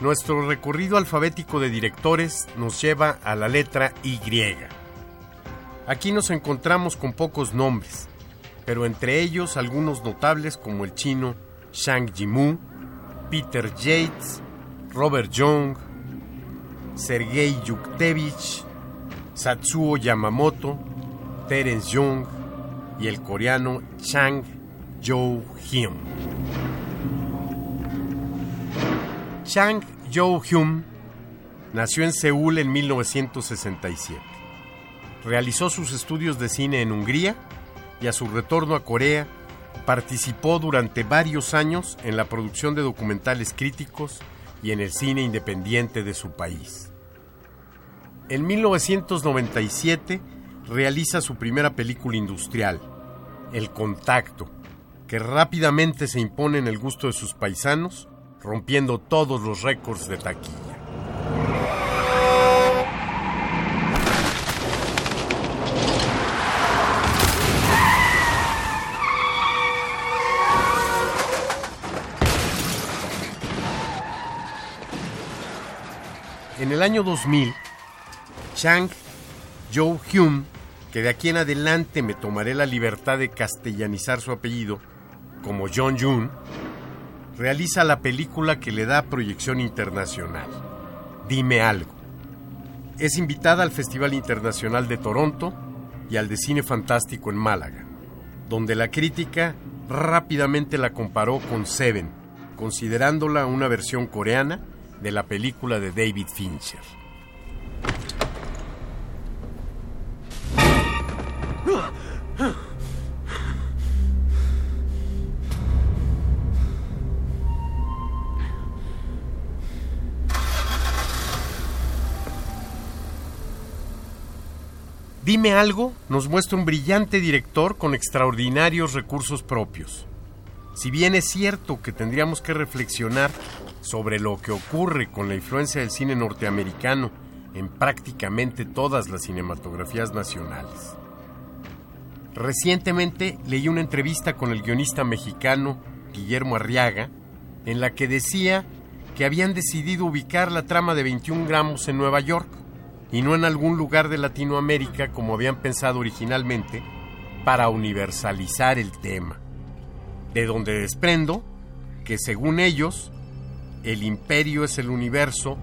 Nuestro recorrido alfabético de directores nos lleva a la letra Y. Aquí nos encontramos con pocos nombres, pero entre ellos algunos notables como el chino Shang Yimou, Peter Yates, Robert Young, Sergei Yuktevich, Satsuo Yamamoto, Terence Young y el coreano Chang Jo-hyun. Chang Jo-hyun nació en Seúl en 1967. Realizó sus estudios de cine en Hungría y a su retorno a Corea participó durante varios años en la producción de documentales críticos y en el cine independiente de su país. En 1997 realiza su primera película industrial, El Contacto, que rápidamente se impone en el gusto de sus paisanos rompiendo todos los récords de taquilla. En el año 2000, Chang Jo-hyun, que de aquí en adelante me tomaré la libertad de castellanizar su apellido como John Jun, realiza la película que le da proyección internacional, Dime algo. Es invitada al Festival Internacional de Toronto y al de Cine Fantástico en Málaga, donde la crítica rápidamente la comparó con Seven, considerándola una versión coreana de la película de David Fincher. Dime algo nos muestra un brillante director con extraordinarios recursos propios. Si bien es cierto que tendríamos que reflexionar sobre lo que ocurre con la influencia del cine norteamericano en prácticamente todas las cinematografías nacionales. Recientemente leí una entrevista con el guionista mexicano Guillermo Arriaga en la que decía que habían decidido ubicar la trama de 21 gramos en Nueva York y no en algún lugar de Latinoamérica como habían pensado originalmente, para universalizar el tema. De donde desprendo que según ellos, el imperio es el universo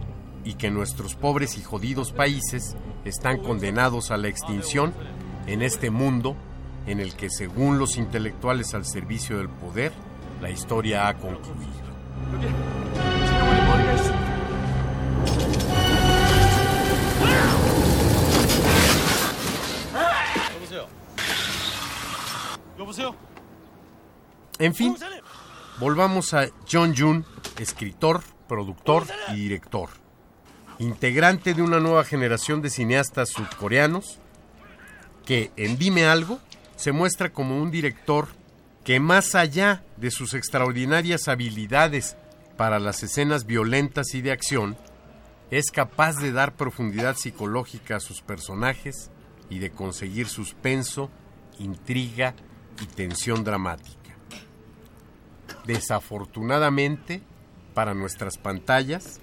y que nuestros pobres y jodidos países están condenados a la extinción en este mundo en el que según los intelectuales al servicio del poder, la historia ha concluido. En fin, volvamos a John Jun, escritor, productor y director. Integrante de una nueva generación de cineastas sudcoreanos que en Dime algo se muestra como un director que más allá de sus extraordinarias habilidades para las escenas violentas y de acción, es capaz de dar profundidad psicológica a sus personajes y de conseguir suspenso, intriga y tensión dramática. Desafortunadamente, para nuestras pantallas,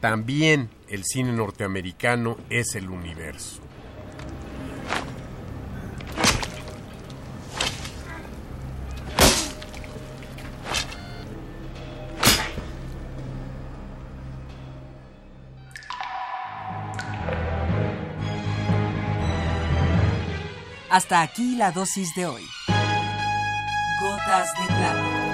también el cine norteamericano es el universo. Hasta aquí la dosis de hoy. Gotas de plata.